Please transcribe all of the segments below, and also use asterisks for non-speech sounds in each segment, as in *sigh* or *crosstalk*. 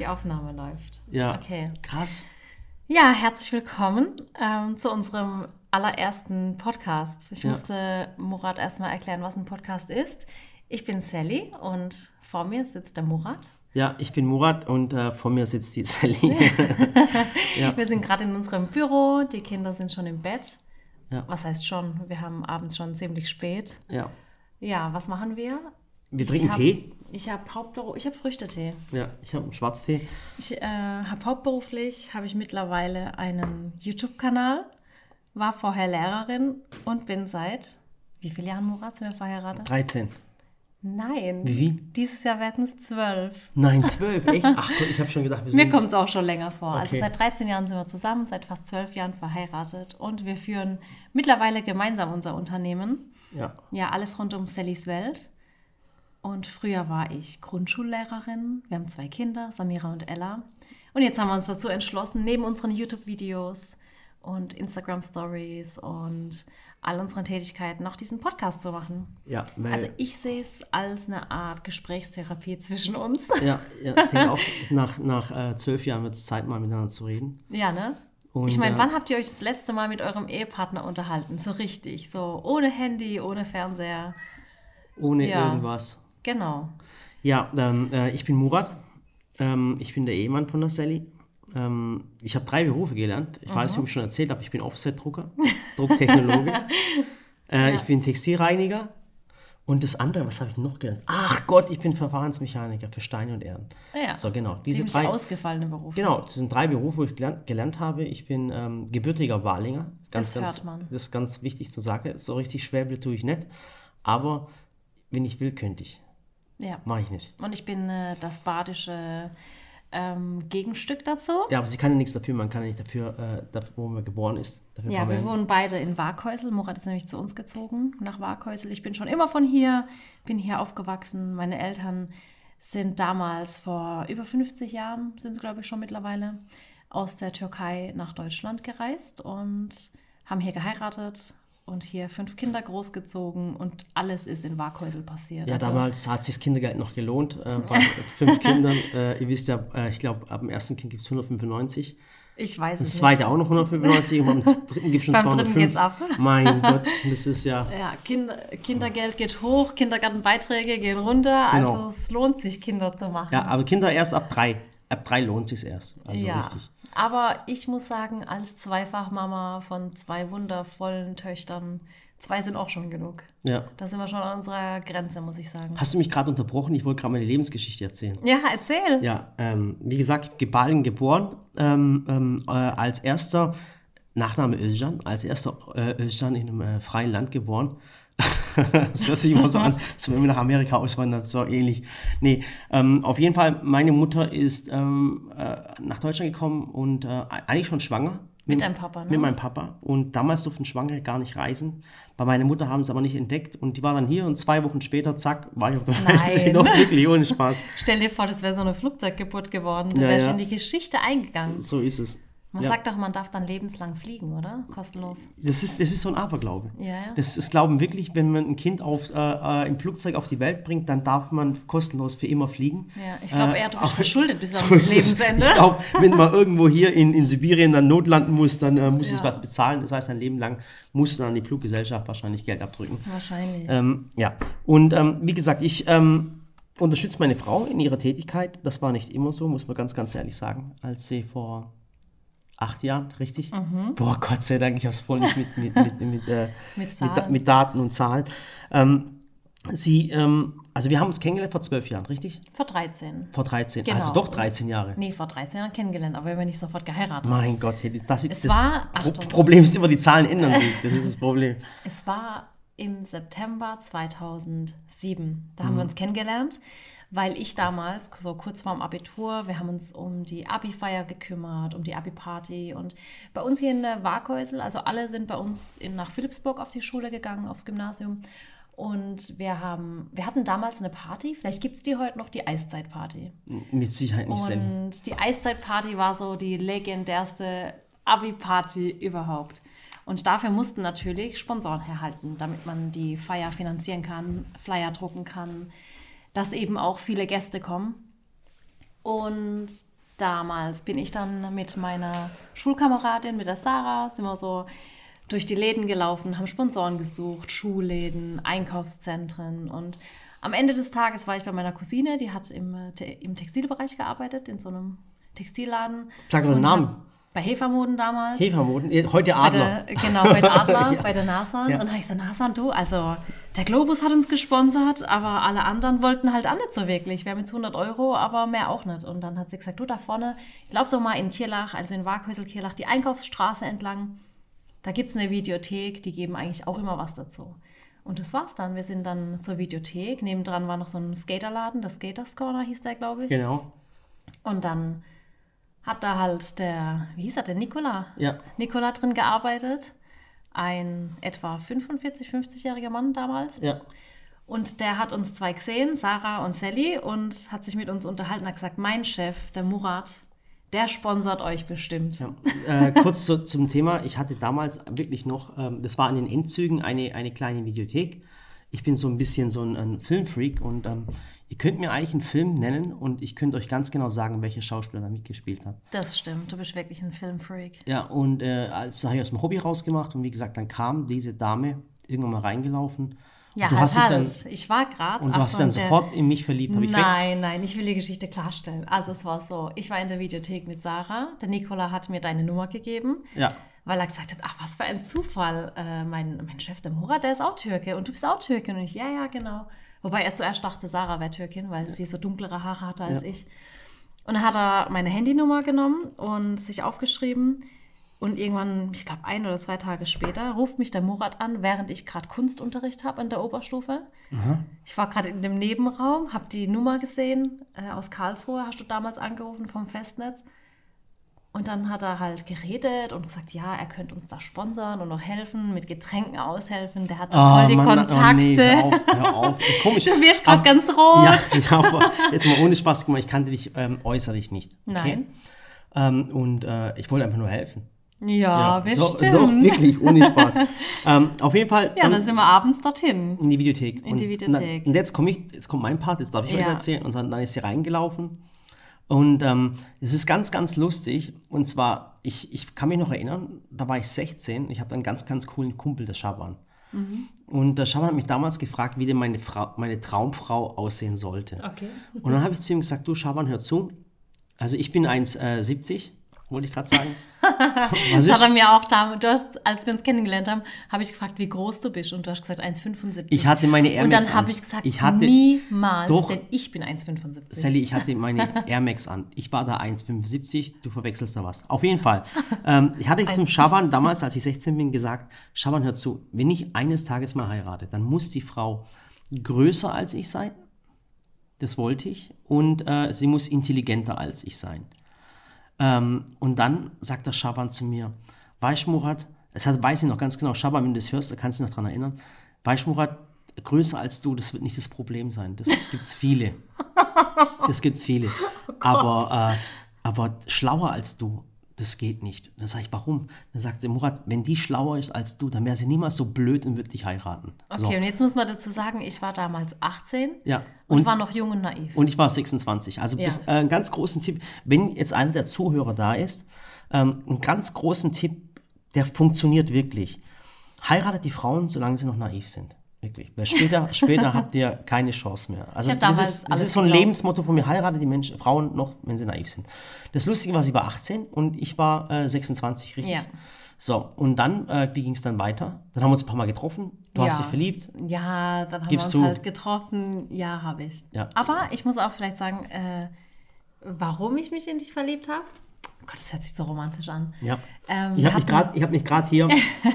Die Aufnahme läuft. Ja. Okay. Krass. Ja, herzlich willkommen ähm, zu unserem allerersten Podcast. Ich Ja. musste Murat erstmal erklären, was ein Podcast ist. Ich bin Sally und vor mir sitzt der Murat. Ja, ich bin Murat und äh, vor mir sitzt die Sally. *laughs* Ja. Wir sind gerade in unserem Büro, die Kinder sind schon im Bett. Ja. Was heißt schon? Wir haben abends schon ziemlich spät. ja. Ja, was machen wir? Wir trinken hab, Tee. Ich habe Hauptberuf, ich habe Früchtetee. Ja, ich habe einen Schwarztee. Ich äh, habe hauptberuflich, habe ich mittlerweile einen YouTube-Kanal, war vorher Lehrerin und bin seit, wie viele Jahren, Murat, sind wir verheiratet? 13. Nein. Wie? Dieses Jahr werden es zwölf. Nein, 12. Echt? *laughs* Ach Gott, ich habe schon gedacht, wir sind. Mir kommt es auch schon länger vor. Also Okay. seit 13 Jahren sind wir zusammen, seit fast zwölf Jahren verheiratet und wir führen mittlerweile gemeinsam unser Unternehmen. Ja. Ja, alles rund um Sallys Welt. Und früher war ich Grundschullehrerin. Wir haben zwei Kinder, Samira und Ella. Und jetzt haben wir uns dazu entschlossen, neben unseren YouTube-Videos und Instagram-Stories und all unseren Tätigkeiten noch diesen Podcast zu machen. Ja, weil, Also ich sehe es als eine Art Gesprächstherapie zwischen uns. ja, ja, ich denke *laughs* auch, nach, nach äh, zwölf Jahren wird es Zeit, mal miteinander zu reden. Ja, ne? Und, ich meine, äh, wann habt ihr euch das letzte Mal mit eurem Ehepartner unterhalten? So richtig, so ohne Handy, ohne Fernseher. Ohne Ja. irgendwas. Genau. Ja, ähm, äh, ich bin Murat. Ähm, ich bin der Ehemann von der Sally. Ähm, ich habe drei Berufe gelernt. Ich weiß nicht, ob ich schon erzählt habe, ich bin Offset-Drucker, Drucktechnologe. *laughs* äh, Ich bin Textilreiniger. Und das andere, was habe ich noch gelernt? Ach Gott, ich bin Verfahrensmechaniker für Steine und Erden. Ja. So, genau. Diese drei, ausgefallene Berufe. Genau, das sind drei Berufe, wo ich gelernt, gelernt habe. Ich bin ähm, gebürtiger Walinger. Das ganz, hört man. Das ist ganz wichtig zu sagen. So richtig Schwäble tue ich nicht. Aber wenn ich will, könnte ich. Ja. Mache ich nicht. Und ich bin äh, das badische ähm, Gegenstück dazu. Ja, aber sie kann ja nichts dafür. Man kann ja nicht dafür, äh, dafür wo man geboren ist. Dafür Ja, wir ja wohnen beide in Waghäusel. Murat ist nämlich zu uns gezogen, nach Waghäusel. Ich bin schon immer von hier, bin hier aufgewachsen. Meine Eltern sind damals vor über 50 Jahren, sind sie glaube ich schon mittlerweile, aus der Türkei nach Deutschland gereist und haben hier geheiratet und hier fünf Kinder großgezogen und alles ist in Waghäusel passiert. Ja, Also, damals hat sich das Kindergeld noch gelohnt. Äh, *laughs* bei fünf Kindern. Äh, ihr wisst ja, äh, ich glaube, ab dem ersten Kind gibt es 195. ich weiß Das es nicht. zweite auch noch 195 und beim dritten gibt es schon Beim dritten 205. geht's ab. Mein *laughs* Gott, das ist ja. Ja, Kinder, Kindergeld geht hoch, Kindergartenbeiträge gehen runter. Genau. Also es lohnt sich, Kinder zu machen. Ja, aber Kinder erst ab drei. Ab drei lohnt sich erst. Also ja. richtig. Aber ich muss sagen, als Zweifachmama von zwei wundervollen Töchtern, zwei sind auch schon genug. Ja. Da sind wir schon an unserer Grenze, muss ich sagen. Hast du mich gerade unterbrochen? Ich wollte gerade meine Lebensgeschichte erzählen. Ja, erzähl. Ja, ähm, wie gesagt, Geballen geboren, ähm, ähm, äh, als erster, Nachname Özcan, als erster äh, Özcan in einem äh, freien Land geboren. *laughs* *laughs* das hört sich immer so an, als wenn wir nach Amerika auswandern, so ähnlich. Nee, ähm, auf jeden Fall, meine Mutter ist ähm, äh, nach Deutschland gekommen und äh, eigentlich schon schwanger. Mit deinem Papa, ne? Mit meinem Papa. Und damals durften Schwangere gar nicht reisen. Bei meiner Mutter haben sie es aber nicht entdeckt. Und die war dann hier und zwei Wochen später, zack, war ich auf der Nein. Welt. *laughs* Doch, wirklich, ohne Spaß. Stell dir vor, das wäre so eine Flugzeuggeburt geworden. Du Ja, wärst ja. in die Geschichte eingegangen. So ist es. Man Ja. sagt doch, man darf dann lebenslang fliegen, oder? Kostenlos. Das ist, das ist so ein Aberglaube. Ja, ja. Das ist Glauben wirklich, wenn man ein Kind auf, äh, äh, im Flugzeug auf die Welt bringt, dann darf man kostenlos für immer fliegen. Ja, ich glaube eher, du bist auch- verschuldet bis *laughs* So ans es. Lebensende. Ich glaube, wenn man irgendwo hier in, in Sibirien dann notlanden muss, dann äh, muss es Ja. was bezahlen. Das heißt, ein Leben lang muss dann die Fluggesellschaft wahrscheinlich Geld abdrücken. Wahrscheinlich. Ähm, ja, und ähm, wie gesagt, ich ähm, unterstütze meine Frau in ihrer Tätigkeit. Das war nicht immer so, muss man ganz, ganz ehrlich sagen, als sie vor acht Jahren, richtig? Mhm. Boah, Gott sei Dank, ich habe es voll nicht mit, mit, mit, mit, äh, *laughs* Mit mit, Daten und Zahlen. Ähm, sie, ähm, also wir haben uns kennengelernt vor zwölf Jahren, richtig? Vor 13. Vor 13, Genau. also doch 13 Jahre. Nee, vor 13 Jahren kennengelernt, aber wir haben nicht sofort geheiratet. Mein Gott, das, Es das war- Pro Achtung. Problem ist immer, die Zahlen ändern sich. Das ist das Problem. *laughs* Es war im September 2007. Da Mhm. haben wir uns kennengelernt, weil ich damals, so kurz vorm Abitur, wir haben uns um die Abi-Feier gekümmert, um die Abi-Party. Und bei uns hier in der Waghäusel, also alle sind bei uns in, nach Philipsburg auf die Schule gegangen, aufs Gymnasium. Und wir haben, wir hatten damals eine Party, vielleicht gibt es die heute noch, die Eiszeitparty. Mit Sicherheit nicht Sally. Und die Eiszeitparty war so die legendärste Abi-Party überhaupt. Und dafür mussten natürlich Sponsoren herhalten, damit man die Feier finanzieren kann, Flyer drucken kann, dass eben auch viele Gäste kommen. Und damals bin ich dann mit meiner Schulkameradin, mit der Sarah, sind wir so durch die Läden gelaufen, haben Sponsoren gesucht, Schulläden, Einkaufszentren und am Ende des Tages war ich bei meiner Cousine, die hat im, äh, im Textilbereich gearbeitet, in so einem Textilladen. Sag doch den Namen. Bei Hefermoden damals. Hefermoden, heute Adler. Der, genau, heute *laughs* Adler, Ja. bei der Nasan. Ja. Und dann habe ich gesagt, Nasan, du, also der Globus hat uns gesponsert, aber alle anderen wollten halt auch nicht so wirklich. Wir haben jetzt 100 Euro, aber mehr auch nicht. Und dann hat sie gesagt, du, da vorne, lauf doch mal in Kirlach, also in Waghäusel-Kirlach, die Einkaufsstraße entlang. Da gibt es eine Videothek, die geben eigentlich auch immer was dazu. Und das war's dann. Wir sind dann zur Videothek. Nebendran war noch so ein Skaterladen, der Skaters Corner hieß der, glaube ich. Genau. Und dann hat da halt der, wie hieß er, der Nikola? Ja. Nikola drin gearbeitet. Ein etwa 45, 50-jähriger Mann damals. Ja. Und der hat uns zwei gesehen, Sarah und Sally, und hat sich mit uns unterhalten, hat gesagt, mein Chef, der Murat, der sponsert euch bestimmt. Ja. Äh, kurz zu, zum Thema. Ich hatte damals wirklich noch, ähm, das war in den Endzügen, eine, eine kleine Videothek. Ich bin so ein bisschen so ein, ein Filmfreak und ähm, ihr könnt mir eigentlich einen Film nennen und ich könnte euch ganz genau sagen, welcher Schauspieler da mitgespielt hat. Das stimmt, du bist wirklich ein Filmfreak. Ja, und äh, als habe ich aus dem Hobby rausgemacht und wie gesagt, dann kam diese Dame irgendwann mal reingelaufen. Ja, und du halt, hast dich dann, halt. Ich war gerade. und du hast dich dann sofort in mich verliebt, habe ich recht? Nein, nein, ich will die Geschichte klarstellen. Also es war so, ich war in der Videothek mit Sarah, der Nikola hat mir deine Nummer gegeben, Ja. weil er gesagt hat, ach, was für ein Zufall, äh, mein, mein Chef, der Murat, der ist auch Türke und du bist auch Türkin. Und ich, ja, ja, genau. Wobei er zuerst dachte, Sarah wäre Türkin, weil sie so dunklere Haare hatte als Ja. ich. Und dann hat er meine Handynummer genommen und sich aufgeschrieben. Und irgendwann, ich glaube, ein oder zwei Tage später, ruft mich der Murat an, während ich gerade Kunstunterricht habe in der Oberstufe. Ich war gerade in dem Nebenraum, habe die Nummer gesehen äh, aus Karlsruhe, hast du damals angerufen vom Festnetz. Und dann hat er halt geredet und gesagt, ja, er könnte uns da sponsern und noch helfen, mit Getränken aushelfen. Der hat da voll die Mann, Kontakte. Oh, nee, hör auf, hör auf. *laughs* Komisch. Du wirst grad Ab- ganz rot. *laughs* Ja, ja, jetzt mal ohne Spaß, mal, ich kannte dich ähm, äußerlich nicht. Okay? Nein. Ähm, und äh, ich wollte einfach nur helfen. Ja, doch, bestimmt. doch, wirklich, ohne Spaß. *laughs* ähm, auf jeden Fall ja, ähm, dann sind wir abends dorthin. in die Videothek. In die und, Videothek. Und jetzt komme ich, jetzt kommt mein Part, jetzt darf ich Ja. euch erzählen. Und dann dann ist sie reingelaufen. Und ähm, es ist ganz, ganz lustig. Und zwar, ich, ich kann mich noch erinnern, da war ich 16. Ich habe einen ganz, ganz coolen Kumpel, der Schaban. Mhm. Und der Schaban hat mich damals gefragt, wie denn meine, Frau, meine Traumfrau aussehen sollte. Okay. Und dann habe ich zu ihm gesagt, du Schaban, hör zu. Also ich bin 1,70, wollte ich gerade sagen. *laughs* Das hat ist? er mir auch da, du hast, als wir uns kennengelernt haben, habe ich gefragt, wie groß du bist. Und du hast gesagt 1,75. Ich hatte meine Air Und Max dann habe an. ich gesagt, Ich hatte- niemals, Doch. denn ich bin 1,75. Sally, ich hatte meine *laughs* Air Max an. Ich war da 1,75, du verwechselst da was. Auf jeden Fall. Ähm, ich hatte zum *laughs* Schaban damals, als ich 16 bin, gesagt, Schaban, hör zu, wenn ich eines Tages mal heirate, dann muss die Frau größer als ich sein. Das wollte ich. Und äh, sie muss intelligenter als ich sein. Ähm, und dann sagt der Schaban zu mir, weißt Murat, es hat, weiß ich noch ganz genau, Schaban, wenn du das hörst, da kannst du dich noch dran erinnern, weißt Murat, größer als du, das wird nicht das Problem sein. Das gibt's viele. Das gibt's viele. *laughs* aber, äh, aber schlauer als du, das geht nicht. Dann sage ich, warum? Dann sagt sie, Murat, wenn die schlauer ist als du, dann wäre sie niemals so blöd und wird dich heiraten. Okay, So. und jetzt muss man dazu sagen, ich war damals 18 Ja. und, Und- war noch jung und naiv. Und ich war 26. Also Ja. bis, äh, einen ganz großen Tipp, wenn jetzt einer der Zuhörer da ist, ähm, einen ganz großen Tipp, der funktioniert wirklich. Heiratet die Frauen, solange sie noch naiv sind. Wirklich. Weil später, *laughs* später habt ihr keine Chance mehr. Also das ist, das ist so ein geglaubt. Lebensmotto von mir. Heiratet die Menschen, Frauen noch, wenn sie naiv sind. Das Lustige war, sie war 18 und ich war äh, 26, richtig? Ja. So, und dann, äh, wie ging es dann weiter? Dann haben wir uns ein paar Mal getroffen. Du hast Ja. dich verliebt. Ja, dann haben Gibst wir uns halt getroffen. Ja, habe ich. Ja. Aber ich muss auch vielleicht sagen, äh, warum ich mich in dich verliebt habe. Oh Gott, das hört sich so romantisch an. Ja. Ähm, ich habe mich gerade hab mich grad hier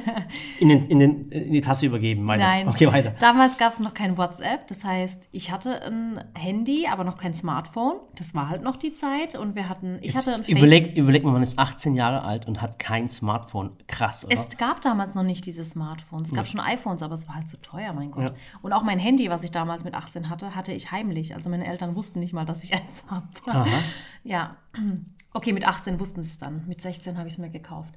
*laughs* in, den, in, den, in die Tasse übergeben. Weiter. Nein, Okay, weiter. damals gab es noch kein WhatsApp. Das heißt, ich hatte ein Handy, aber noch kein Smartphone. Das war halt noch die Zeit. Und wir hatten, ich hatte ein Überleg, überleg mal, man ist 18 Jahre alt und hat kein Smartphone. Krass, oder? Es gab damals noch nicht diese Smartphones. Es gab schon iPhones, aber es war halt zu teuer, mein Gott. Ja. Und auch mein Handy, was ich damals mit 18 hatte, hatte ich heimlich. Also meine Eltern wussten nicht mal, dass ich *laughs* eins habe. Aha. Ja, okay, mit 18 wussten sie es dann. Mit 16 habe ich es mir gekauft.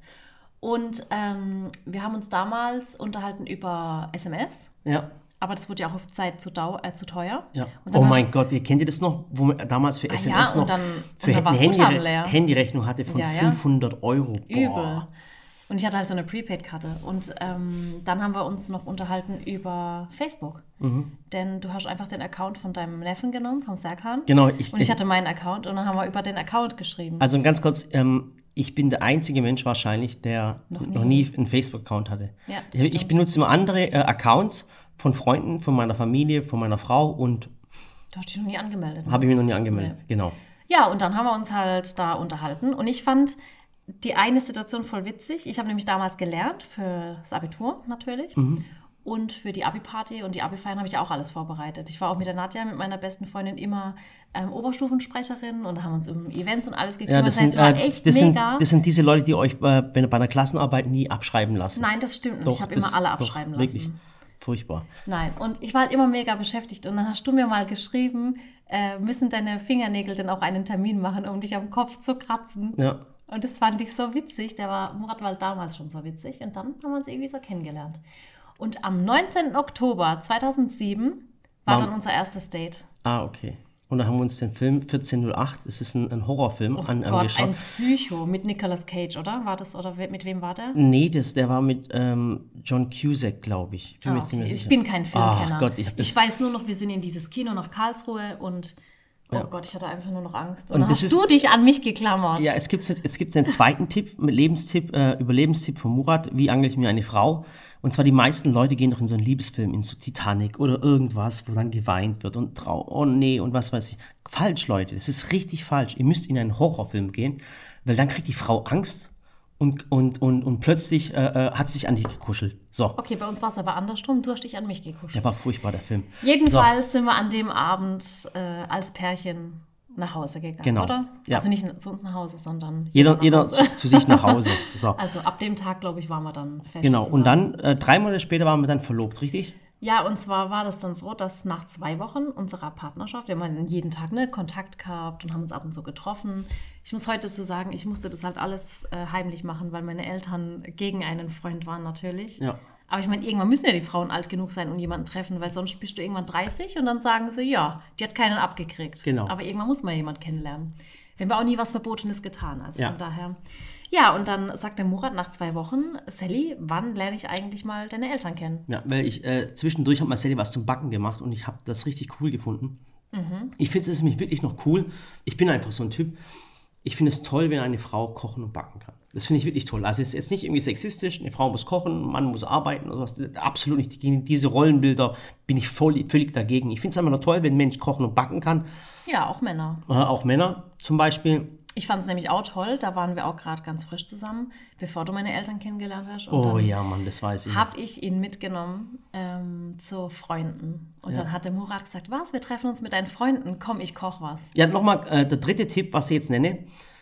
Und ähm, wir haben uns damals unterhalten über SMS. Ja. aber das wurde ja auch auf Zeit zu, äh, zu teuer. Ja. Oh mein Gott, ihr kennt ihr das noch, wo man damals für Ah SMS ja, noch und dann- für eine Handy leer. Handyrechnung hatte von ja. 500 Euro. Boah. Übel. Und ich hatte halt so eine Prepaid-Karte. Und ähm, dann haben wir uns noch unterhalten über Facebook. Mhm. Denn du hast einfach den Account von deinem Neffen genommen, vom Serkan. Genau, ich- und ich ich- hatte meinen Account und dann haben wir über den Account geschrieben. Also ganz kurz, ähm, ich bin der einzige Mensch wahrscheinlich, der noch Noch nie, nie. einen Facebook-Account hatte. Ja, das ich, stimmt. benutze immer andere äh, Accounts von Freunden, von meiner Familie, von meiner Frau und du hast dich noch nie angemeldet. ne? habe ich mir noch nie angemeldet. Genau. Ja, und dann haben wir uns halt da unterhalten. Und ich fand die eine Situation voll witzig. Ich habe nämlich damals gelernt für das Abitur natürlich. Und für die Abi-Party und die Abi-Feiern habe ich auch alles vorbereitet. Ich war auch mit der Nadja, mit meiner besten Freundin, immer ähm, Oberstufensprecherin und haben uns um Events und alles gekümmert. Ja, das, das heißt, sind, äh, echt das, sind, mega. das sind diese Leute, die euch wenn ihr bei einer Klassenarbeit nie abschreiben lassen. Nein, das stimmt nicht. Doch, ich habe immer alle doch, abschreiben lassen. Wirklich furchtbar. Nein, und ich war halt immer mega beschäftigt. Und dann hast du mir mal geschrieben, äh, müssen deine Fingernägel denn auch einen Termin machen, um dich am Kopf zu kratzen? Ja. Und das fand ich so witzig. Der war, Murat war damals schon so witzig. Und dann haben wir uns irgendwie so kennengelernt. Und am 19. Oktober 2007 war Wow. dann unser erstes Date. Ah, okay. Und dann haben wir uns den Film 1408, das ist ein, ein Horrorfilm, an, Gott, angeschaut. ein Psycho mit Nicolas Cage, oder? War das, oder mit wem war der? Nee, das, der war mit ähm, John Cusack, glaube ich. Bin Ah, okay. Ich bin kein Filmkenner. Ach Gott, ich ich weiß nur noch, wir sind in dieses Kino nach Karlsruhe und oh Gott, ich hatte einfach nur noch Angst. Und, Und dann hast ist- du dich an mich geklammert. Ja, es gibt, es gibt einen zweiten Tipp, mit Lebenstipp, äh, Überlebenstipp von Murat, wie angle ich mir eine Frau. Und zwar die meisten Leute gehen doch in so einen Liebesfilm, in so Titanic oder irgendwas, wo dann geweint wird und trau, oh nee und was weiß ich. Falsch, Leute, das ist richtig falsch. Ihr müsst in einen Horrorfilm gehen, weil dann kriegt die Frau Angst und, und, und, und plötzlich äh, äh, hat sich an dich gekuschelt. So, Okay, bei uns war es aber andersrum. Du hast dich an mich gekuschelt. der war furchtbar, der Film. Jedenfalls sind wir an dem Abend äh, als Pärchen nach Hause gegangen, Genau. oder? Ja. Also nicht zu uns nach Hause, sondern Jeder, nach jeder Hause. zu, zu sich nach Hause. *laughs* So. Also ab dem Tag, glaube ich, waren wir dann fest Genau, zusammen. und dann, äh, drei Monate später waren wir dann verlobt, richtig? Ja, und zwar war das dann so, dass nach zwei Wochen unserer Partnerschaft, wir haben jeden Tag ne, Kontakt gehabt und haben uns ab und zu getroffen. Ich muss heute so sagen, ich musste das halt alles äh, heimlich machen, weil meine Eltern gegen einen Freund waren natürlich. Ja. Aber ich meine, irgendwann müssen ja die Frauen alt genug sein und jemanden treffen, weil sonst bist du irgendwann 30 und dann sagen sie, ja, die hat keinen abgekriegt. Genau. Aber irgendwann muss man jemanden kennenlernen. Wir haben auch nie was Verbotenes getan. Also Ja. von daher. Ja, und dann sagt der Murat nach zwei Wochen, Sally, wann lerne ich eigentlich mal deine Eltern kennen? Ja, weil ich äh, zwischendurch hat Marcel was zum Backen gemacht und ich habe das richtig cool gefunden. Mhm. Ich finde es nämlich wirklich noch cool. Ich bin einfach so ein Typ. Ich finde es toll, wenn eine Frau kochen und backen kann. Das finde ich wirklich toll. Also es ist jetzt nicht irgendwie sexistisch, eine Frau muss kochen, ein Mann muss arbeiten oder sowas. Absolut nicht. Gegen diese Rollenbilder bin ich voll, völlig dagegen. Ich finde es einfach nur toll, wenn ein Mensch kochen und backen kann. Ja, auch Männer. Äh, auch Männer zum Beispiel. Ich fand es nämlich auch toll, da waren wir auch gerade ganz frisch zusammen, bevor du meine Eltern kennengelernt hast. Und Oh ja, Mann, das weiß ich. habe ich ihn mitgenommen ähm, zu Freunden. Und dann hat der Murat gesagt, was, wir treffen uns mit deinen Freunden, komm, ich koch was. Ja, nochmal äh, der dritte Tipp, was ich jetzt nenne.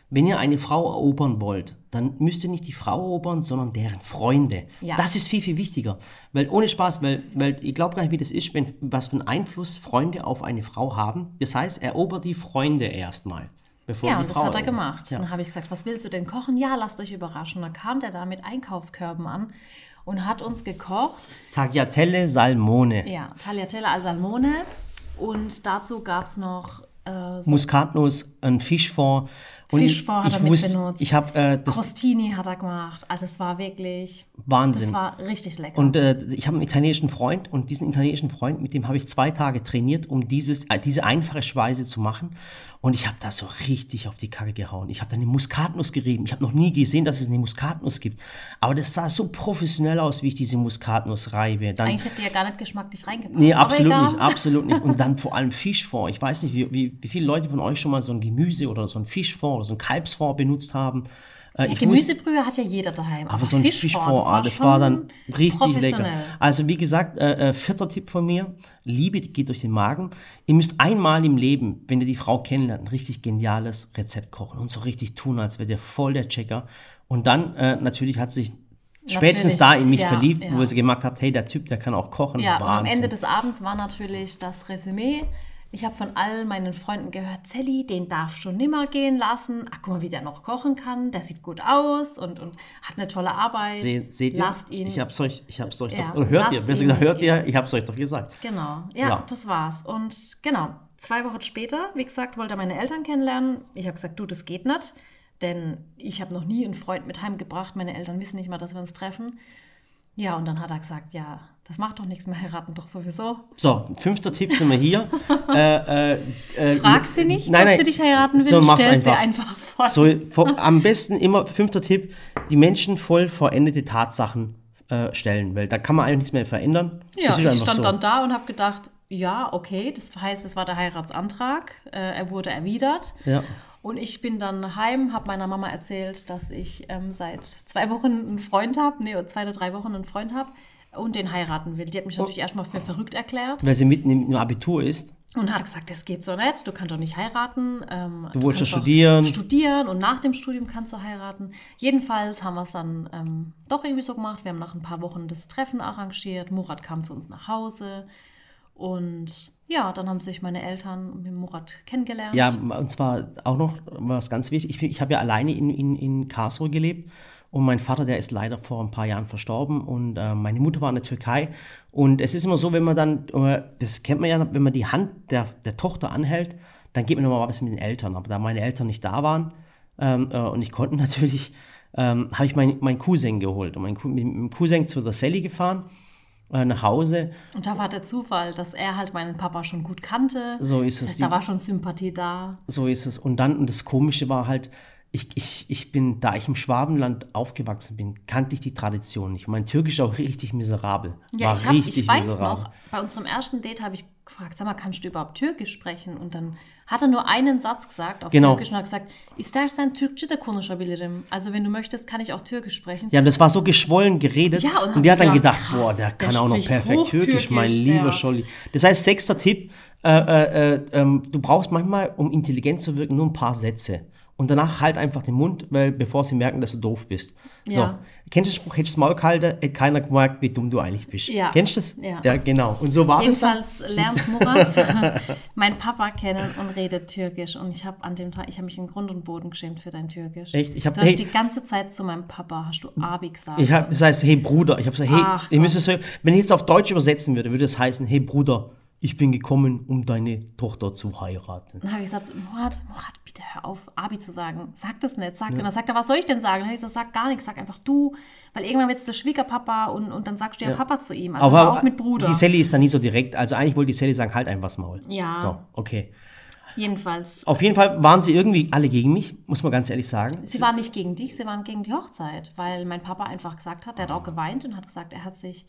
Wenn ihr eine Frau erobern wollt, dann müsst ihr nicht die Frau erobern, sondern deren Freunde. Ja. Das ist viel, viel wichtiger. Weil ohne Spaß, weil, weil ich glaube gar nicht, wie das ist, wenn, was für einen Einfluss Freunde auf eine Frau haben. Das heißt, erober die Freunde erstmal, bevor Ja, die und das Frau hat er gemacht. Ja. Dann habe ich gesagt, was willst du denn kochen? Ja, lasst euch überraschen. Dann kam der da mit Einkaufskörben an und hat uns gekocht. Tagliatelle Salmone. Ja, Tagliatelle al Salmone. Und dazu gab es noch äh, so Muskatnuss, ein Fischfond. Und Fischfond hat er mit wusste- benutzt. Ich habe äh, Crostini hat er gemacht. Also es war wirklich, Wahnsinn. das war richtig lecker. Und äh, ich habe einen italienischen Freund und diesen italienischen Freund, mit dem habe ich zwei Tage trainiert, um dieses, äh, diese einfache Speise zu machen. Und ich habe da so richtig auf die Kacke gehauen. Ich habe da eine Muskatnuss gerieben. Ich habe noch nie gesehen, dass es eine Muskatnuss gibt. Aber das sah so professionell aus, wie ich diese Muskatnuss reibe. Dann, Eigentlich hätte die ja gar nicht geschmacklich reingepasst. nee, absolut nicht, absolut nicht. *laughs* Und dann vor allem Fischfond. Ich weiß nicht, wie, wie, wie viele Leute von euch schon mal so ein Gemüse oder so ein Fischfond oder so ein Kalbsfond benutzt haben. Äh, ich muss- Gemüsebrühe hat ja jeder daheim. aber so ein Fischfond, ah, das war dann richtig lecker. Also wie gesagt, äh, äh, vierter Tipp von mir, Liebe geht durch den Magen. Ihr müsst einmal im Leben, wenn ihr die Frau kennenlernt, ein richtig geniales Rezept kochen und so richtig tun, als wäre der voll der Checker. Und dann äh, natürlich hat sich spätestens Natürlich, da in mich ja, verliebt, ja. wo sie gemerkt habt, hey, der Typ, der kann auch kochen. Ja, am. Ende des Abends war natürlich das Resümee. Ich habe von all meinen Freunden gehört, Sally, den darf schon nimmer gehen lassen. Ach, guck mal, wie der noch kochen kann. Der sieht gut aus und, und hat eine tolle Arbeit. Se, seht ihr? Lasst ihn. Ich hab's euch, ich hab's euch Ja, doch, oder hört ihr, besser gesagt, hört ihr, ich hab's euch doch gesagt. Genau, ja, Ja. das war's. Und genau, zwei Wochen später, wie gesagt, wollte er meine Eltern kennenlernen. Ich habe gesagt, du, das geht nicht, denn ich habe noch nie einen Freund mit heimgebracht. Meine Eltern wissen nicht mal, dass wir uns treffen. Ja, und dann hat er gesagt, ja, das macht doch nichts, *laughs* wir heiraten doch sowieso. So, fünfter Tipp sind wir hier. *laughs* äh, äh, äh, Frag sie nicht, nein, ob nein, sie dich heiraten will, so, stell sie einfach. vor. So, vor, am besten immer, fünfter Tipp, die Menschen voll vollendete Tatsachen äh, stellen, weil da kann man eigentlich nichts mehr verändern. Ja, ich stand so. dann da und habe gedacht, ja, okay, das heißt, es war der Heiratsantrag, äh, er wurde erwidert. Ja. Und ich bin dann heim, habe meiner Mama erzählt, dass ich ähm, seit zwei Wochen einen Freund habe, nee, zwei oder drei Wochen einen Freund habe und den heiraten will. Die hat mich natürlich erstmal für verrückt erklärt Weil sie mitten im, Abitur ist. und hat gesagt, das geht so nicht, du kannst doch nicht heiraten. Ähm, Du wolltest kannst ja doch studieren. Studieren und nach dem Studium kannst du heiraten. Jedenfalls haben wir es dann ähm, doch irgendwie so gemacht. Wir haben nach ein paar Wochen das Treffen arrangiert. Murat kam zu uns nach Hause und ja, dann haben sich meine Eltern mit Murat kennengelernt. Ja, und zwar auch noch was ganz wichtig. Ich, ich habe ja alleine in, in, in Karlsruhe gelebt und mein Vater, der ist leider vor ein paar Jahren verstorben und äh, meine Mutter war in der Türkei. Und es ist immer so, wenn man dann, äh, das kennt man ja, wenn man die Hand der, der Tochter anhält, dann geht man nochmal was mit den Eltern. Aber da meine Eltern nicht da waren ähm, äh, und ich konnte *laughs* natürlich, ähm, habe ich meinen mein Cousin geholt und mein, mit dem Cousin zu der Sally gefahren, nach Hause. Und da war der Zufall, dass er halt meinen Papa schon gut kannte. So ist Das es. heißt, da war schon Sympathie da. So ist es. Und dann, und das Komische war halt, ich, ich, ich bin, da ich im Schwabenland aufgewachsen bin, kannte ich die Tradition nicht. Mein Türkisch ist auch richtig miserabel. Ja, war ich, hab, richtig ich weiß miserabel. noch, bei unserem ersten Date habe ich gefragt, sag mal, kannst du überhaupt Türkisch sprechen? Und dann hat er nur einen Satz gesagt auf Genau. Türkisch und hat gesagt, istersen Türkçe de konuşabilirim. Also wenn du möchtest, kann ich auch Türkisch sprechen. Ja, das war so geschwollen geredet. Ja, und und der hat dann gedacht, gedacht, boah, krass, der der kann auch noch perfekt Türkisch, mein lieber der- Scholli. Das heißt, sechster Tipp, äh, äh, äh, ähm, du brauchst manchmal, um intelligent zu wirken, nur ein paar Sätze. Und danach halt einfach den Mund, weil, bevor sie merken, dass du doof bist. So. Ja. Kennst du den Spruch, hättest du das Maul gehalten, hätte keiner gemerkt, wie dumm du eigentlich bist. Ja. Kennst du das? Ja. Ja, genau. Und so war das dann. Jedenfalls lernt Murat *laughs* meinen Papa kennen und redet Türkisch. Und ich habe an dem Tag, ich habe mich in Grund und Boden geschämt für dein Türkisch. Echt? Ich hab- du hast hey- die ganze Zeit zu meinem Papa, hast du Abi gesagt. Ich hab, das heißt, hey Bruder, ich habe gesagt, hey, Ach ihr müsst es, so- wenn ich jetzt auf Deutsch übersetzen würde, würde es heißen, hey Bruder, ich bin gekommen, um deine Tochter zu heiraten. Dann habe ich gesagt, Murat, Murat, bitte hör auf, Abi zu sagen. Sag das nicht, sag. Und dann sagt er, was soll ich denn sagen? Dann habe ich gesagt, sag gar nichts, sag einfach du. Weil irgendwann wird es der Schwiegerpapa und, und dann sagst du ja, Papa zu ihm. Also hör auf mit Bruder. die Sally ist da nie so direkt. Also eigentlich wollte die Sally sagen, halt einfach Maul. Ja. So, okay. Jedenfalls, Auf jeden Fall waren sie irgendwie alle gegen mich, muss man ganz ehrlich sagen. sie waren nicht gegen dich, sie waren gegen die Hochzeit. Weil mein Papa einfach gesagt hat, der hat auch geweint und hat gesagt, er hat sich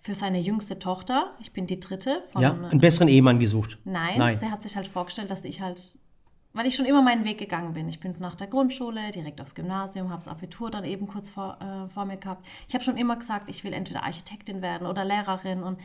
für seine jüngste Tochter, ich bin die dritte von Ja, einen besseren Ehemann gesucht. Nein, Nein. sie hat sich halt vorgestellt, dass ich halt, weil ich schon immer meinen Weg gegangen bin. Ich bin nach der Grundschule direkt aufs Gymnasium, habe das Abitur dann eben kurz vor, äh, vor mir gehabt. Ich habe schon immer gesagt, ich will entweder Architektin werden oder Lehrerin. Und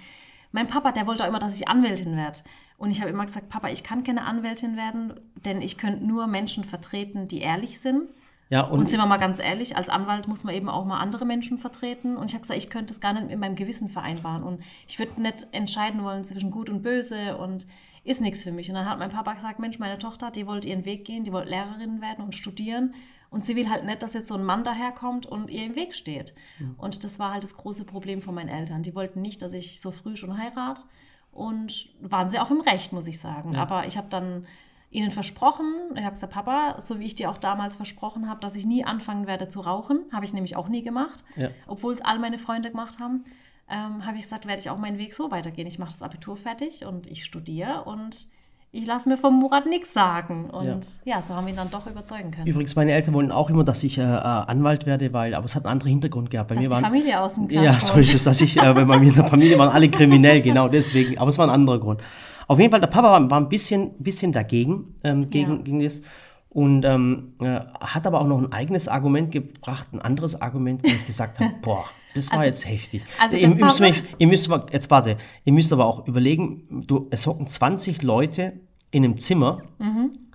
mein Papa, der wollte auch immer, dass ich Anwältin werde. Und ich habe immer gesagt, Papa, ich kann keine Anwältin werden, denn ich könnte nur Menschen vertreten, die ehrlich sind. Ja, Und und, sind wir mal ganz ehrlich, als Anwalt muss man eben auch mal andere Menschen vertreten. Und ich habe gesagt, ich könnte es gar nicht mit meinem Gewissen vereinbaren. Und ich würde nicht entscheiden wollen zwischen gut und böse und ist nichts für mich. Und dann hat mein Papa gesagt, Mensch, meine Tochter, die wollte ihren Weg gehen, die wollte Lehrerin werden und studieren. Und sie will halt nicht, dass jetzt so ein Mann daherkommt und ihr im Weg steht. Und das war halt das große Problem von meinen Eltern. Die wollten nicht, dass ich so früh schon heirate. Und waren sie auch im Recht, muss ich sagen. Aber ich habe dann ihnen versprochen, ich habe gesagt, Papa, so wie ich dir auch damals versprochen habe, dass ich nie anfangen werde zu rauchen, habe ich nämlich auch nie gemacht, Ja. obwohl es all meine Freunde gemacht haben, ähm, habe ich gesagt, werde ich auch meinen Weg so weitergehen. Ich mache das Abitur fertig und ich studiere und ich lasse mir vom Murat nichts sagen. Und ja. so haben wir ihn dann doch überzeugen können. übrigens, meine Eltern wollten auch immer, dass ich äh, äh, Anwalt werde, weil, aber es hat einen anderen Hintergrund gehabt. Bei Dass mir die waren, Familie aus dem Ja, so ist es, dass ich, äh, bei mir in der Familie waren alle kriminell, genau deswegen. Aber es war ein anderer Grund. Auf jeden Fall, der Papa war, war ein bisschen, bisschen dagegen, ähm, gegen, Ja. gegen das. Und ähm, äh, hat aber auch noch ein eigenes Argument gebracht, ein anderes Argument, wo ich gesagt habe, *laughs* boah, das war Also- jetzt heftig. also ihr, müsst mich, ihr müsst aber, jetzt warte, ihr müsst aber auch überlegen, du, es hocken 20 Leute in einem Zimmer,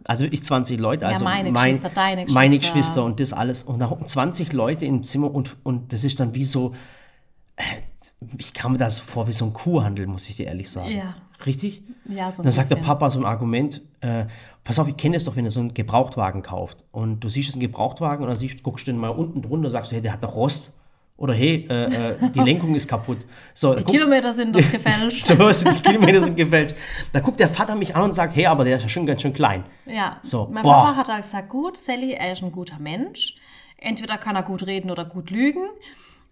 also wirklich 20 Leute, also Mhm. meine mein, Geschwister, deine meine Geschwister. Geschwister und das alles. Und da hocken 20 Leute in einem Zimmer und, und das ist dann wie so, äh, ich kam mir das vor wie so ein Kuhhandel, muss ich dir ehrlich sagen. Ja. Richtig? Ja, so ein Dann sagt der bisschen. Papa so ein Argument, äh, pass auf, ich kenne das doch, wenn ihr so einen Gebrauchtwagen kauft und du siehst es einen Gebrauchtwagen und dann siehst, guckst du den mal unten drunter, sagst du, hey, der hat doch Rost. Oder hey, äh, äh, die Lenkung ist kaputt. So, Die guck- Kilometer sind doch gefälscht. *laughs* so die Kilometer sind gefälscht. Da guckt der Vater mich an und sagt, hey, aber der ist ja schon ganz schön klein. Ja, So, mein boah. Papa hat halt gesagt, gut, Sally, er ist ein guter Mensch. Entweder kann er gut reden oder gut lügen.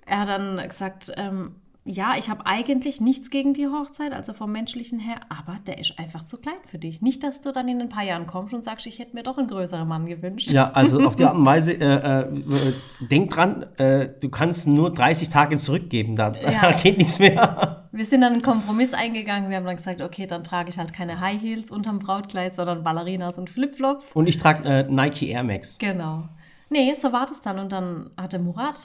Er hat dann gesagt, ähm, ja, ich habe eigentlich nichts gegen die Hochzeit, also vom menschlichen her, aber der ist einfach zu klein für dich. Nicht, dass du dann in ein paar Jahren kommst und sagst, ich hätte mir doch einen größeren Mann gewünscht. Ja, also auf die Art und *laughs* Weise, äh, äh, denk dran, äh, du kannst nur 30 Tage zurückgeben, da, Ja. *laughs* geht nichts mehr. Wir sind dann einen Kompromiss eingegangen. Wir haben dann gesagt, okay, dann trage ich halt keine High Heels unterm Brautkleid, sondern Ballerinas und Flipflops. Und ich trage äh, Nike Air Max. Genau. Nee, so war das dann. Und dann hatte Murat,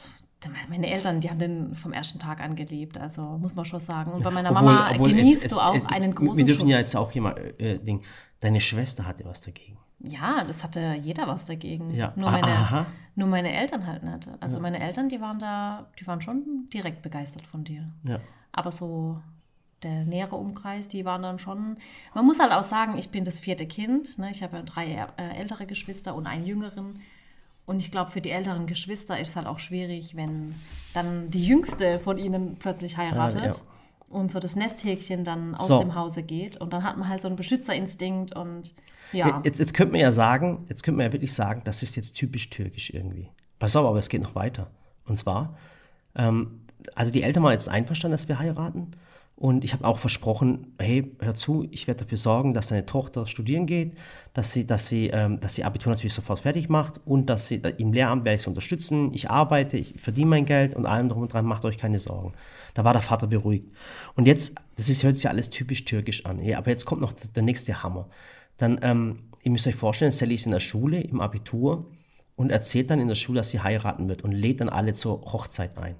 meine Eltern, die haben den vom ersten Tag an geliebt. Also muss man schon sagen. Und bei meiner Mama genießt jetzt- du auch jetzt- einen großen Wir dürfen Schutz. ja jetzt auch hier mal äh, Ding. Deine Schwester hatte was dagegen. Ja, das hatte jeder was dagegen. Ja. Nur, Ah, meine, aha. nur meine Eltern halt nicht. Also meine Eltern, die waren da, die waren schon direkt begeistert von dir. Ja. Aber so der nähere Umkreis, die waren dann schon. Man muss halt auch sagen, ich bin das vierte Kind. Ne? Ich habe ja drei äh, ältere Geschwister und einen jüngeren. Und ich glaube, für die älteren Geschwister ist es halt auch schwierig, wenn dann die jüngste von ihnen plötzlich heiratet. Ja, ja. Und so das Nesthäkchen dann aus So. dem Hause geht. Und dann hat man halt so einen Beschützerinstinkt und ja. Jetzt, jetzt könnte man ja sagen, jetzt könnte man ja wirklich sagen, das ist jetzt typisch türkisch irgendwie. Pass auf, aber es geht noch weiter. Und zwar, ähm, also die Eltern waren jetzt einverstanden, dass wir heiraten. Und ich habe auch versprochen, hey, hör zu, ich werde dafür sorgen, dass deine Tochter studieren geht, dass sie, dass sie, ähm, dass sie Abitur natürlich sofort fertig macht und dass sie im Lehramt werde ich sie unterstützen. Ich arbeite, ich verdiene mein Geld und allem drum und dran, macht euch keine Sorgen. Da war der Vater beruhigt. Und jetzt, das ist, hört sich alles typisch türkisch an. Ja, aber jetzt kommt noch der, der nächste Hammer. Dann, ähm, ihr müsst euch vorstellen, Sally ist in der Schule, im Abitur und erzählt dann in der Schule, dass sie heiraten wird und lädt dann alle zur Hochzeit ein.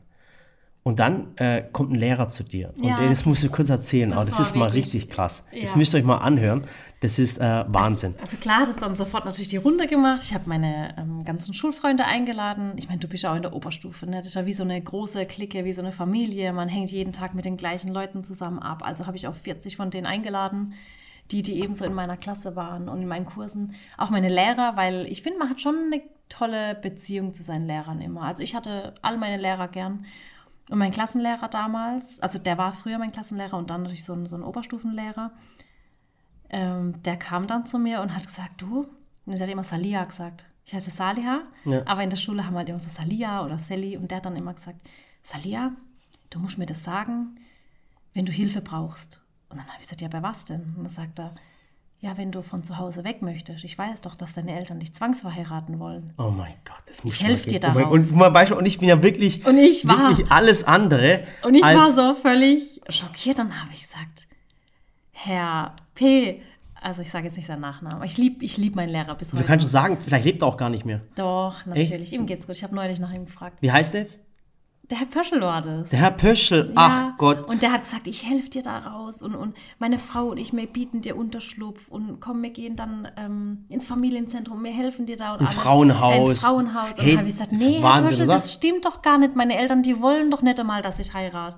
Und dann äh, kommt ein Lehrer zu dir. Und Ja, das das- musst du kurz erzählen. das aber das ist mal richtig krass. Das Ja. müsst ihr euch mal anhören. Das ist äh, Wahnsinn. Also klar, hat es dann sofort natürlich die Runde gemacht. Ich habe meine ähm, ganzen Schulfreunde eingeladen. Ich meine, du bist ja auch in der Oberstufe. Ne? Das ist ja wie so eine große Clique, wie so eine Familie. Man hängt jeden Tag mit den gleichen Leuten zusammen ab. Also habe ich auch 40 von denen eingeladen, die, die ebenso in meiner Klasse waren und in meinen Kursen. Auch meine Lehrer, weil ich finde, man hat schon eine tolle Beziehung zu seinen Lehrern immer. Also ich hatte all meine Lehrer gern. Und mein Klassenlehrer damals, also der war früher mein Klassenlehrer und dann natürlich so ein, so ein Oberstufenlehrer, ähm, der kam dann zu mir und hat gesagt, du, und er hat immer Salia gesagt. Ich heiße Saliha, Ja. aber in der Schule haben wir halt immer so Salia oder Sally und der hat dann immer gesagt, Salia, du musst mir das sagen, wenn du Hilfe brauchst. Und dann habe ich gesagt, ja, bei was denn? Und dann sagt er, ja, wenn du von zu Hause weg möchtest. Ich weiß doch, dass deine Eltern dich zwangsverheiraten wollen. Oh mein Gott, das muss Ich helf dir da da Und, und, Beispiel, und ich bin ja wirklich, Und ich war- wirklich alles andere. Und ich war so völlig schockiert und habe ich gesagt, Herr P., also ich sage jetzt nicht seinen Nachnamen, aber ich liebe ich lieb meinen Lehrer bis Du heute. kannst schon sagen, vielleicht lebt er auch gar nicht mehr. Doch, natürlich. Ihm geht's gut. Ich habe neulich nach ihm gefragt. Wie heißt er jetzt? Der Herr Pöschel war das. Der Herr Pöschel. Ja, Ach Gott. Und der hat gesagt, ich helfe dir da raus und, und meine Frau und ich, wir bieten dir Unterschlupf und komm, wir gehen dann ähm, ins Familienzentrum, wir helfen dir da. Und Ins alles. Frauenhaus. Äh, ins Frauenhaus. Und Hey, dann habe ich gesagt, nee, Herr Wahnsinn, Pöschel, oder? das stimmt doch gar nicht. Meine Eltern, die wollen doch nicht einmal, dass ich heirate.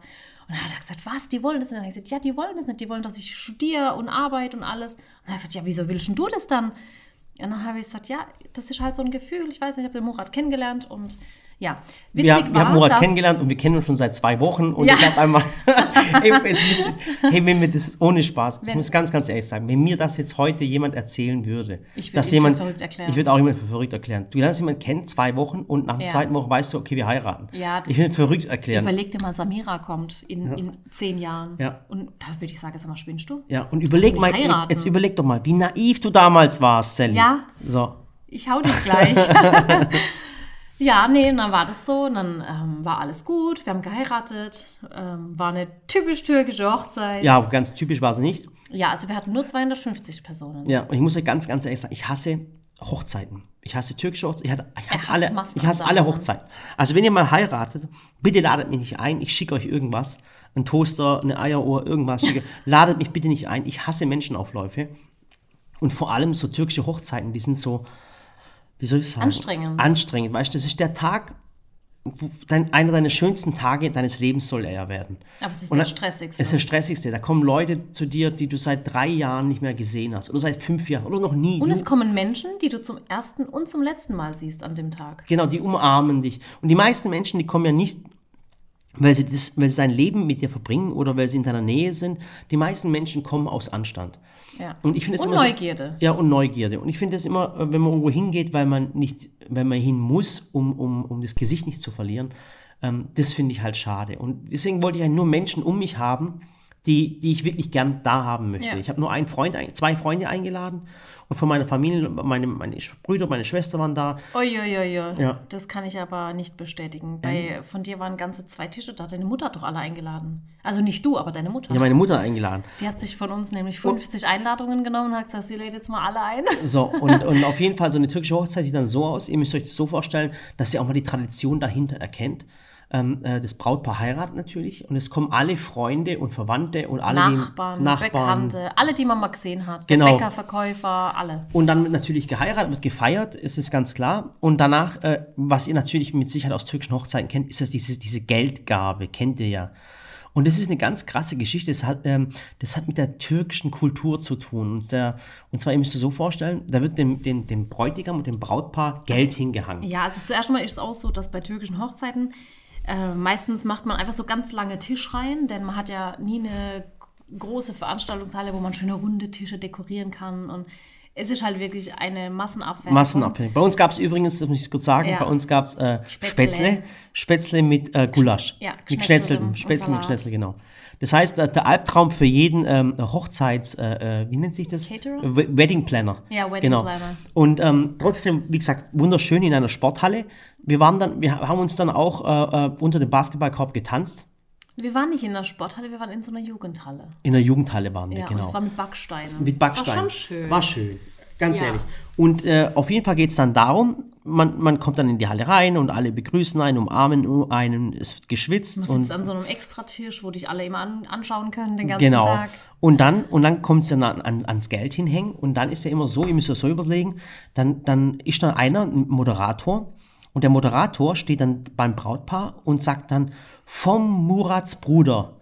Und dann hat er gesagt, was, die wollen das nicht? Und dann habe ich gesagt, ja, die wollen das nicht. Die wollen, dass ich studiere und arbeite und alles. Und dann hat er gesagt, ja, wieso willst du das dann? Und dann habe ich gesagt, ja, das ist halt so ein Gefühl. Ich weiß nicht, ich habe den Murat kennengelernt und ja, witzig Wir, war, wir haben Murat kennengelernt und wir kennen uns schon seit zwei Wochen. Und Ja. ich habe einmal, *laughs* *laughs* Ey, jetzt müsst, hey, wenn mir das ohne Spaß, ich Wenn- muss ganz, ganz ehrlich sagen, wenn mir das jetzt heute jemand erzählen würde, Ich würde für jemand, verrückt erklären. ich würde auch jemand für verrückt erklären. Du lernst jemanden kennen, zwei Wochen und nach der Ja. zweiten Woche weißt du, okay, wir heiraten. Ja, das- ich würde verrückt erklären. Überleg dir mal, Samira kommt in, in zehn Jahren. Ja. Und da würde ich sagen, sag mal, spinnst du? Ja, und überleg mal, jetzt, jetzt überleg doch mal, wie naiv du damals warst, Sally. Ja. So. Ich hau dich gleich. *laughs* ja, nee, und dann war das so. Und dann ähm, war alles gut. Wir haben geheiratet. Ähm, war eine typisch türkische Hochzeit. Ja, ganz typisch war sie nicht. Ja, also wir hatten nur 250 Personen. Ja, und ich muss euch ganz, ganz ehrlich sagen, ich hasse Hochzeiten. Ich hasse türkische Hochzeiten. Ich, hatte- ich hasse, alle, ich hasse alle Hochzeiten. Also wenn ihr mal heiratet, bitte ladet mich nicht ein. Ich schicke euch irgendwas. Ein Toaster, eine Eieruhr, irgendwas. Schicke. *laughs* ladet mich bitte nicht ein. Ich hasse Menschenaufläufe. Und vor allem so türkische Hochzeiten, die sind so, wie soll ich sagen? Anstrengend. Anstrengend, weißt du, das ist der Tag, dein, einer deiner schönsten Tage deines Lebens soll er werden. Aber es ist Und der stressigste. Es ist der stressigste. Da kommen Leute zu dir, die du seit drei Jahren nicht mehr gesehen hast. Oder seit fünf Jahren. Oder noch nie. Und es kommen Menschen, die du zum ersten und zum letzten Mal siehst an dem Tag. Genau, die umarmen dich. Und die meisten Menschen, die kommen ja nicht, weil sie, das, weil sie sein Leben mit dir verbringen oder weil sie in deiner Nähe sind. Die meisten Menschen kommen aus Anstand. Ja. Und ich finde es Und immer so- Neugierde. ja, und Neugierde. Und ich finde es immer, äh, wenn man irgendwo hingeht, weil man nicht, wenn man hin muss, um, um, um das Gesicht nicht zu verlieren, ähm, das finde ich halt schade. Und deswegen wollte ich eigentlich nur Menschen um mich haben, die, die ich wirklich gern da haben möchte. Ja. Ich habe nur einen Freund, zwei Freunde eingeladen und von meiner Familie, meine, meine Brüder, meine Schwester waren da. Uiuiui. Ja. Das kann ich aber nicht bestätigen. Bei, von dir waren ganze zwei Tische da. Deine Mutter hat doch alle eingeladen. Also nicht du, aber deine Mutter. Habe meine Mutter eingeladen. Die hat sich von uns nämlich 50 Einladungen genommen und hat gesagt, sie lädt jetzt mal alle ein. So, und, *laughs* und auf jeden Fall so eine türkische Hochzeit sieht dann so aus, ihr müsst euch das so vorstellen, dass sie auch mal die Tradition dahinter erkennt. Ähm, äh, das Brautpaar heiratet natürlich und es kommen alle Freunde und Verwandte und alle Nachbarn, die Nachbarn. Bekannte, alle, die man mal gesehen hat. Genau. Bäcker, Verkäufer, alle. Und dann wird natürlich geheiratet, wird gefeiert, ist es ganz klar. Und danach, äh, was ihr natürlich mit Sicherheit aus türkischen Hochzeiten kennt, ist das diese, diese Geldgabe, kennt ihr ja. Und das ist eine ganz krasse Geschichte. Das hat, ähm, das hat mit der türkischen Kultur zu tun. Und, der, und zwar, ihr müsst euch so vorstellen, da wird dem, dem, dem Bräutigam und dem Brautpaar Geld hingehangen. Ja, also zuerst mal ist es auch so, dass bei türkischen Hochzeiten äh, meistens macht man einfach so ganz lange Tischreihen, denn man hat ja nie eine große Veranstaltungshalle, wo man schöne runde Tische dekorieren kann. Und es ist halt wirklich eine Massenabfertigung. Massenabhängig. Bei uns gab es übrigens, das muss ich kurz sagen, Ja. bei uns gab es äh, Spätzle. Spätzle, Spätzle mit äh, Gulasch. Ja, mit und Spätzle mit. Schnetzel, genau. Das heißt, der, Albtraum für jeden ähm, Hochzeits, äh, äh, wie nennt sich das? Caterer? Wedding Planner. Ja, Wedding genau. Planner. Und ähm, trotzdem, wie gesagt, wunderschön in einer Sporthalle. Wir waren dann, wir haben uns dann auch äh, äh, unter dem Basketballkorb getanzt. Wir waren nicht in der Sporthalle, wir waren in so einer Jugendhalle. In der Jugendhalle waren wir, Ja, genau. und es war mit Backsteinen. Mit Backstein. Das war schon schön. War schön. Ganz Ja. ehrlich. Und äh, auf jeden Fall geht es dann darum, man, man kommt dann in die Halle rein und alle begrüßen einen, umarmen einen, es wird geschwitzt. Du und sitzt an so einem Extratisch, wo dich alle immer an, anschauen können den ganzen Genau. Tag. Und dann, und dann kommt es dann an, an, ans Geld hinhängen. Und dann ist ja immer so, ihr müsst das so überlegen, dann, dann ist da einer, ein Moderator, und der Moderator steht dann beim Brautpaar und sagt dann, vom Murats Bruder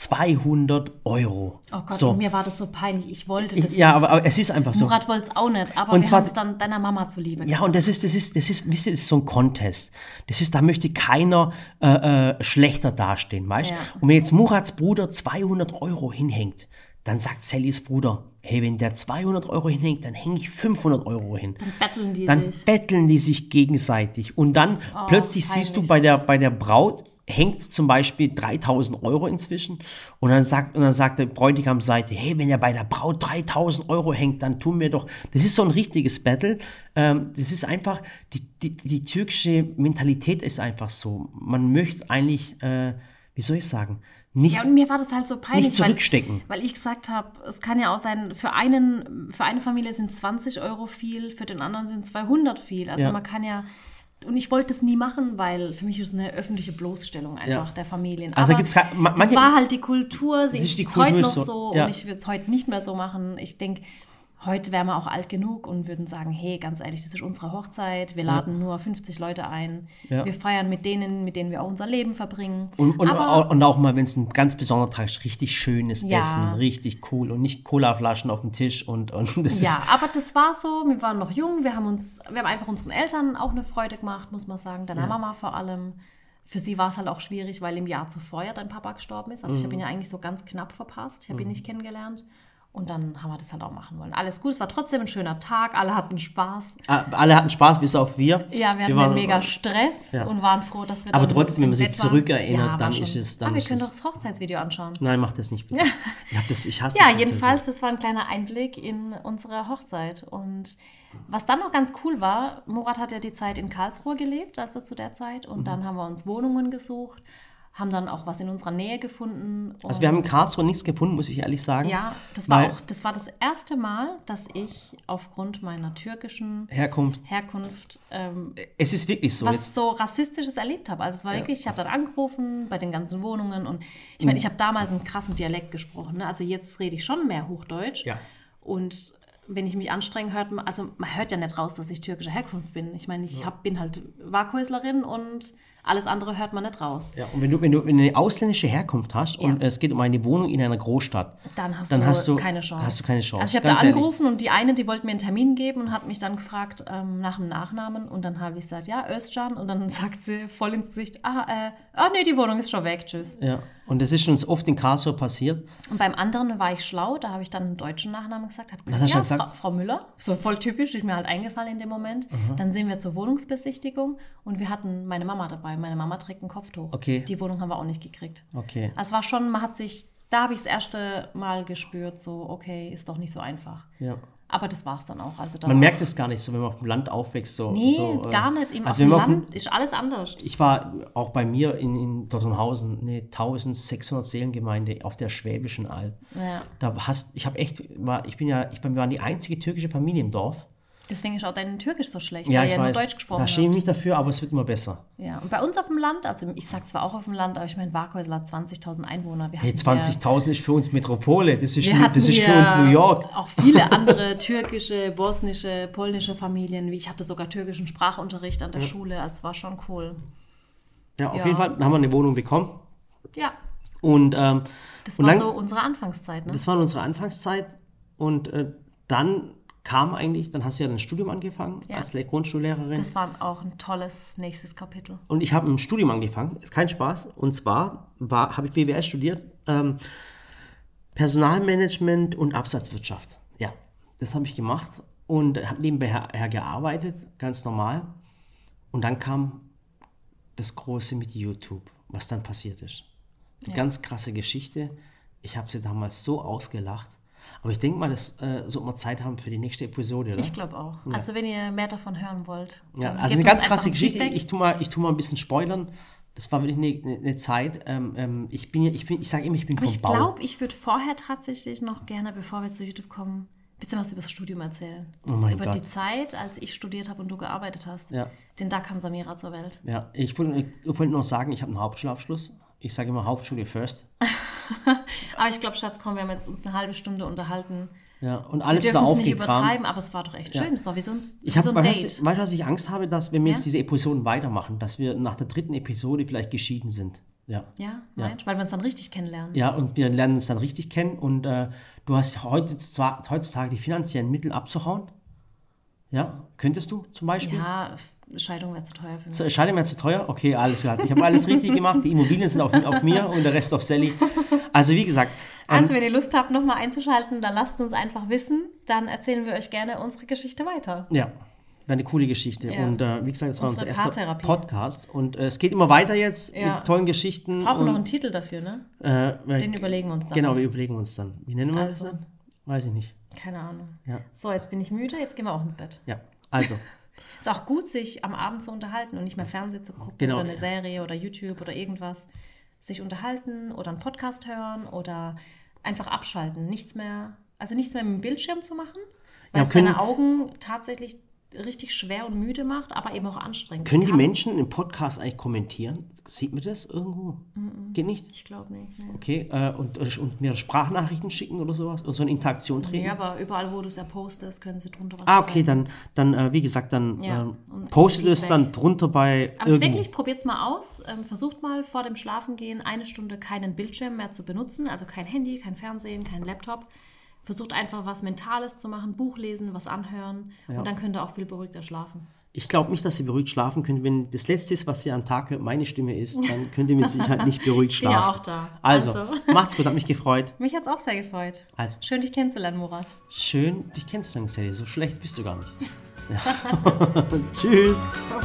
200 Euro. Oh Gott, so. mir war das so peinlich. Ich wollte das ja, nicht. aber, aber es ist einfach so. Murat wollte es auch nicht, aber Und wir haben es dann deiner Mama zuliebe Ja, und das ist, das ist, das ist, wisst ihr, das ist so ein Contest. Das ist, da möchte keiner äh, äh, schlechter dastehen, weißt? Ja. Und wenn jetzt Murats Bruder 200 Euro hinhängt, dann sagt Sallys Bruder, hey, wenn der 200 Euro hinhängt, dann hänge ich 500 Euro hin. Dann betteln die Dann sich. betteln die sich gegenseitig. Und dann plötzlich siehst du peinlich. bei der, bei der Braut, hängt zum Beispiel 3000 Euro inzwischen. Und dann sagt, und dann sagt der Bräutigamseite, hey, wenn er bei der Braut 3000 Euro hängt, dann tun wir doch. Das ist so ein richtiges Battle. Ähm, das ist einfach, die, die, die türkische Mentalität ist einfach so. Man möchte eigentlich, äh, wie soll ich sagen, nicht. Ja, und mir war das halt so peinlich. Nicht zurückstecken. Weil, weil ich gesagt habe, es kann ja auch sein, für, einen, für eine Familie sind 20 Euro viel, für den anderen sind 200 viel. Also Ja. man kann ja. Und ich wollte das nie machen, weil für mich ist es eine öffentliche Bloßstellung einfach Ja. der Familien. Also Aber das manche- war halt die Kultur, sie ist, die Kultur, heute noch so, so ja. und ich würde es heute nicht mehr so machen. Ich denke, heute wären wir auch alt genug und würden sagen, hey, ganz ehrlich, das ist unsere Hochzeit, wir laden nur 50 Leute ein, Ja. wir feiern mit denen, mit denen wir auch unser Leben verbringen. Und, und, auch, und auch mal, wenn es ein ganz besonderer Tag ist, richtig schönes Ja. Essen, richtig cool und nicht Colaflaschen auf dem Tisch und, und *laughs* das Ja, aber das war so. Wir waren noch jung. Wir haben uns, wir haben einfach unseren Eltern auch eine Freude gemacht, muss man sagen. Deiner Mama vor allem. Für sie war es halt auch schwierig, weil im Jahr zuvor ja dein Papa gestorben ist. Also ich habe ihn ja eigentlich so ganz knapp verpasst. Ich habe ihn nicht kennengelernt. Und dann haben wir das halt auch machen wollen. Alles gut, es war trotzdem ein schöner Tag, alle hatten Spaß. Ah, Alle hatten Spaß, bis auf wir. Ja, wir hatten waren- einen mega Stress Ja. und waren froh, dass wir Aber trotzdem, wenn man sich waren. zurückerinnert, war dann ist es- dann Aber wir können doch das Hochzeitsvideo anschauen. Nein, mach das nicht. Bitte. Ich, hab das, ich hasse Ja, das jedenfalls, das war ein kleiner Einblick in unsere Hochzeit. Und was dann noch ganz cool war, Murat hat ja die Zeit in Karlsruhe gelebt, also zu der Zeit. Mhm. Und dann haben wir uns Wohnungen gesucht, haben dann auch was in unserer Nähe gefunden. Und Also wir haben in Karlsruhe nichts gefunden, muss ich ehrlich sagen. ja, das war auch, das war das erste Mal, dass ich aufgrund meiner türkischen Herkunft. Herkunft ähm, Es ist wirklich so. was Jetzt, so Rassistisches erlebt habe. Also es war wirklich, ich habe dann angerufen bei den ganzen Wohnungen und ich meine, ich habe damals einen krassen Dialekt gesprochen. Ne? Also jetzt rede ich schon mehr Hochdeutsch. Ja. Und wenn ich mich anstrenge, hört man, also man hört ja nicht raus, dass ich türkischer Herkunft bin. Ich meine, ich hab, bin halt Warkhäuslerin und Alles andere hört man nicht raus. Ja, und wenn du, wenn du eine ausländische Herkunft hast und Ja. es geht um eine Wohnung in einer Großstadt, Dann hast, Dann du, hast du- keine Chance. hast du keine Chance, Also ich habe da ganz ehrlich. angerufen und die eine, die wollte mir einen Termin geben und hat mich dann gefragt ähm, nach dem Nachnamen und dann habe ich gesagt, ja, Özcan und dann *laughs* sagt sie voll ins Gesicht, ah, äh, ah nee, die Wohnung ist schon weg, tschüss. ja, und das ist uns oft in Karlsruhe passiert. Und beim anderen war ich schlau, da habe ich dann einen deutschen Nachnamen gesagt. Hab gesagt hast du ja, gesagt? Frau, Frau Müller, so voll typisch, ist mir halt eingefallen in dem Moment. Dann sind wir zur Wohnungsbesichtigung und wir hatten meine Mama dabei. Meine Mama trägt ein Kopftuch. Okay. Die Wohnung haben wir auch nicht gekriegt. Okay. Also es war schon, man hat sich, da habe ich das erste Mal gespürt, so, okay, ist doch nicht so einfach. Ja. Aber das war es dann auch. Also Man merkt es gar nicht so, wenn man auf dem Land aufwächst. So, Nee, so, äh, gar nicht. Im, also auf wenn dem man auf Land ist alles anders. Ich war auch bei mir in, in Dottenhausen, eine 1600 Seelengemeinde auf der Schwäbischen Alb. Ja. Da hast, ich habe echt, war, ich bin ja, ich bin, wir waren die einzige türkische Familie im Dorf. Deswegen ist auch dein Türkisch so schlecht, Ja, weil ich ihr weiß. nur Deutsch gesprochen da schäme ich mich dafür, aber es wird immer besser. Ja, und bei uns auf dem Land, also ich sag zwar auch auf dem Land, aber ich meine, Warkhäusl hat 20.000 Einwohner. Hey, hatten hier- 20.000 ist für uns Metropole, das ist, New- das ist für uns New York. Auch viele *laughs* andere türkische, bosnische, polnische Familien. Wie ich hatte sogar türkischen Sprachunterricht an der Schule. Also war schon cool. Ja, auf Ja. jeden Fall haben wir eine Wohnung bekommen. Ja, Und, ähm, das und war dann, so unsere Anfangszeit. Ne? das war unsere Anfangszeit. Und äh, dann kam eigentlich, dann hast du ja dein Studium angefangen Ja. als Le- Grundschullehrerin. Das war auch ein tolles nächstes Kapitel. Und ich habe ein Studium angefangen, ist kein Spaß. Und zwar war, habe ich BWL studiert, ähm, Personalmanagement und Absatzwirtschaft. Ja, das habe ich gemacht und habe nebenbei her, gearbeitet, ganz normal. Und dann kam das Große mit YouTube, was dann passiert ist. Eine ganz krasse Geschichte. Ich habe sie damals so ausgelacht. Aber ich denke mal, das äh, sollte man Zeit haben für die nächste Episode, oder? Ich glaube auch. Also wenn ihr mehr davon hören wollt. Ja, also eine ganz krasse Geschichte. Feedback. Ich tue mal, ich tu mal ein bisschen spoilern. Das war wirklich eine, eine, Zeit. Ähm, ähm, ich bin, ja- ich bin, ich sage immer, ich bin Aber vom ich Bau. glaube, ich würde vorher tatsächlich noch gerne, bevor wir zu YouTube kommen, ein bisschen was über das Studium erzählen. Oh mein über Gott. die Zeit, als ich studiert habe und du gearbeitet hast. Ja. Denn da kam Samira zur Welt. Ja, ich wollte, ich wollte noch sagen, ich habe einen Hauptschulabschluss. Ich sage immer Hauptschule first. *laughs* *laughs* Aber ich glaube, Schatz, komm, wir haben jetzt uns eine halbe Stunde unterhalten. Ja, und Wir alles dürfen da es nicht aufgekramt. übertreiben, aber es war doch echt schön. Es war wie so ein, Ich habe, so ein weißt, Date. du, weißt du, was ich Angst habe, dass wenn wir Ja? jetzt diese Episoden weitermachen, dass wir nach der dritten Episode vielleicht geschieden sind. Ja. Ja, meinst du? Weil wir uns dann richtig kennenlernen. Ja, und wir lernen uns dann richtig kennen und äh, du hast heute, zwar, heutzutage die finanziellen Mittel abzuhauen. Ja, könntest du zum Beispiel? Ja, Scheidung wäre zu teuer für mich. Scheide mir zu teuer? Okay, alles klar. Ich habe alles richtig gemacht. Die Immobilien sind auf, auf mir und der Rest auf Sally. Also wie gesagt, ähm, Also, wenn ihr Lust habt, nochmal einzuschalten, dann lasst uns einfach wissen. Dann erzählen wir euch gerne unsere Geschichte weiter. ja, war eine coole Geschichte. Ja. Und äh, wie gesagt, das war Unsere unser erster. Podcast. Und äh, es geht immer weiter jetzt Ja. mit tollen Geschichten. Brauchen und, noch einen Titel dafür, ne? äh, Den überlegen wir uns dann. Genau, wir überlegen uns dann. Wie nennen wir Also. das dann? Weiß ich nicht. Keine Ahnung. Ja. So, jetzt bin ich müde, jetzt gehen wir auch ins Bett. Ja, also. *laughs* Ist auch gut, sich am Abend zu unterhalten und nicht mehr Fernsehen zu gucken Genau. oder eine Serie oder YouTube oder irgendwas. Sich unterhalten oder einen Podcast hören oder einfach abschalten. Nichts mehr, also nichts mehr mit dem Bildschirm zu machen, weil Ja, es deine Augen tatsächlich richtig schwer und müde macht, aber eben auch anstrengend. Können die Menschen im Podcast eigentlich kommentieren? Sieht man das irgendwo? Geht nicht? Ich glaube nicht. Nee. Okay, äh, und, und mir Sprachnachrichten schicken oder sowas? Oder so eine Interaktion treten? Ja, aber überall, wo du es ja postest, können sie drunter was Ah, okay, schreiben. dann, dann äh, wie gesagt, dann Ja, und postet es dann drunter bei Aber es wirklich, probiert es mal aus. Ähm, versucht mal vor dem Schlafengehen eine Stunde keinen Bildschirm mehr zu benutzen. Also kein Handy, kein Fernsehen, kein Laptop. Versucht einfach was Mentales zu machen, Buch lesen, was anhören. Und dann könnt ihr auch viel beruhigter schlafen. Ich glaube nicht, dass ihr beruhigt schlafen könnt. Wenn das Letzte ist, was ihr am Tag hört, meine Stimme ist, dann könnt ihr mit *laughs* Sicherheit nicht beruhigt bin ja schlafen. auch da. Also, Also. *laughs* macht's gut, hat mich gefreut. Mich hat es auch sehr gefreut. Also. Schön, dich kennenzulernen, Murat. Schön, dich kennenzulernen, Sally. So schlecht bist du gar nicht. *laughs* Ja. Tschüss. Ciao.